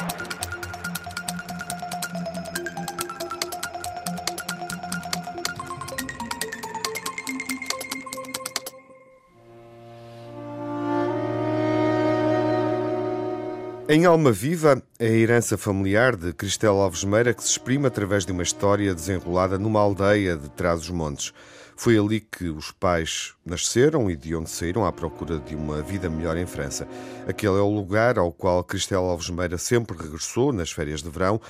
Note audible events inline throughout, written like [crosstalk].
Thank you. Em Alma Viva, a herança familiar de Cristela Alves Meira que se exprime através de uma história desenrolada numa aldeia de Trás-os-Montes. Foi ali que os pais nasceram e de onde saíram à procura de uma vida melhor em França. Aquele é o lugar ao qual Cristela Alves Meira sempre regressou nas férias de verão,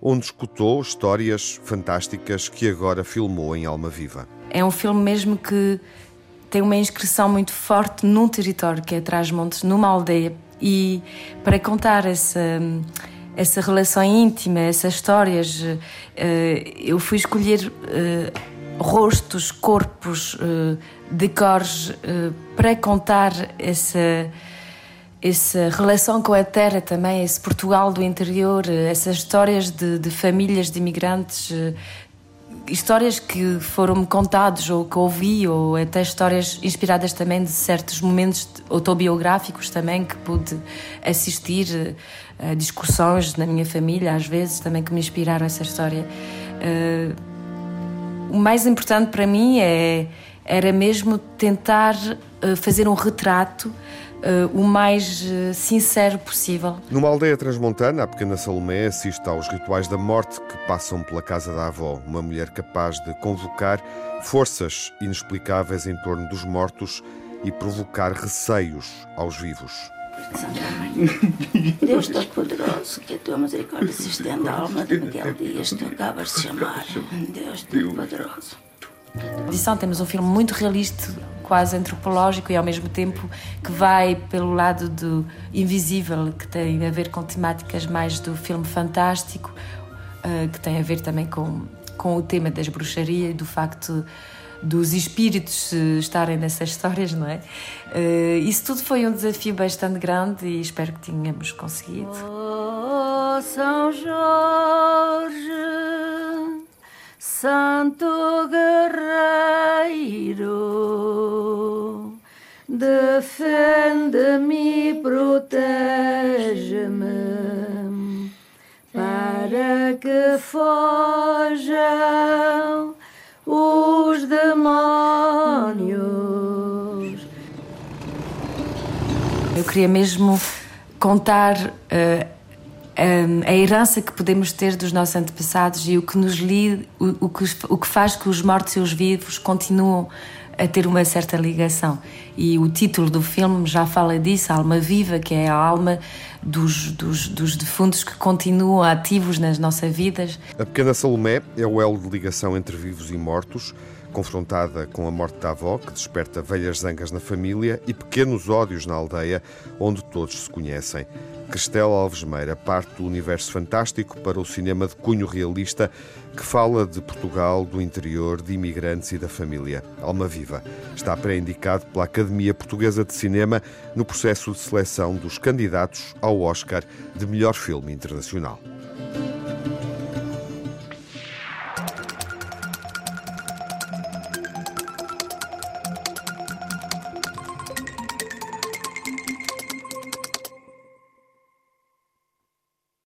onde escutou histórias fantásticas que agora filmou em Alma Viva. É um filme mesmo que tem uma inscrição muito forte num território que é Trás-Montes, numa aldeia e para contar essa, essa relação íntima, essas histórias, eh, eu fui escolher eh, rostos, corpos, eh, decores para contar essa essa relação com a terra também, esse Portugal do interior, essas histórias de, de famílias de imigrantes histórias que foram-me contadas ou que ouvi, ou até histórias inspiradas também de certos momentos autobiográficos também que pude assistir a discussões na minha família, às vezes, também que me inspiraram essa história. Uh, o mais importante para mim é, era mesmo tentar uh, fazer um retrato uh, o mais uh, sincero possível. Numa aldeia transmontana, a pequena Salomé assiste aos rituais da morte que passam pela casa da avó, uma mulher capaz de convocar forças inexplicáveis em torno dos mortos e provocar receios aos vivos. Deus Todo-Poderoso, que a tua misericórdia se estenda à alma de Miguel Dias, tu acabas de chamar. Deus Todo-Poderoso. Edição, temos um filme muito realista, quase antropológico e ao mesmo tempo que vai pelo lado do invisível, que tem a ver com temáticas mais do filme fantástico, eh, que tem a ver também com, com o tema das bruxarias e do facto dos espíritos estarem nessas [laughs] histórias, não é? Eh, isso tudo foi um desafio bastante grande e espero que tenhamos conseguido. Oh, São Jorge Santo guerreiro, defende-me, protege-me, para que fojam os demónios. Eu queria mesmo contar. Uh, a herança que podemos ter dos nossos antepassados e o que nos li, o, o, que, o que faz que os mortos e os vivos continuam a ter uma certa ligação. E o título do filme já fala disso, alma viva, que é a alma dos, dos, dos defuntos que continuam ativos nas nossas vidas. A pequena Salomé é o elo de ligação entre vivos e mortos, confrontada com a morte da avó, que desperta velhas zangas na família e pequenos ódios na aldeia, onde todos se conhecem. Cristela Alves Meira parte do universo fantástico para o cinema de cunho realista que fala de Portugal, do interior, de imigrantes e da família. Alma Viva está pré-indicado pela Academia Portuguesa de Cinema no processo de seleção dos candidatos ao Oscar de melhor filme internacional.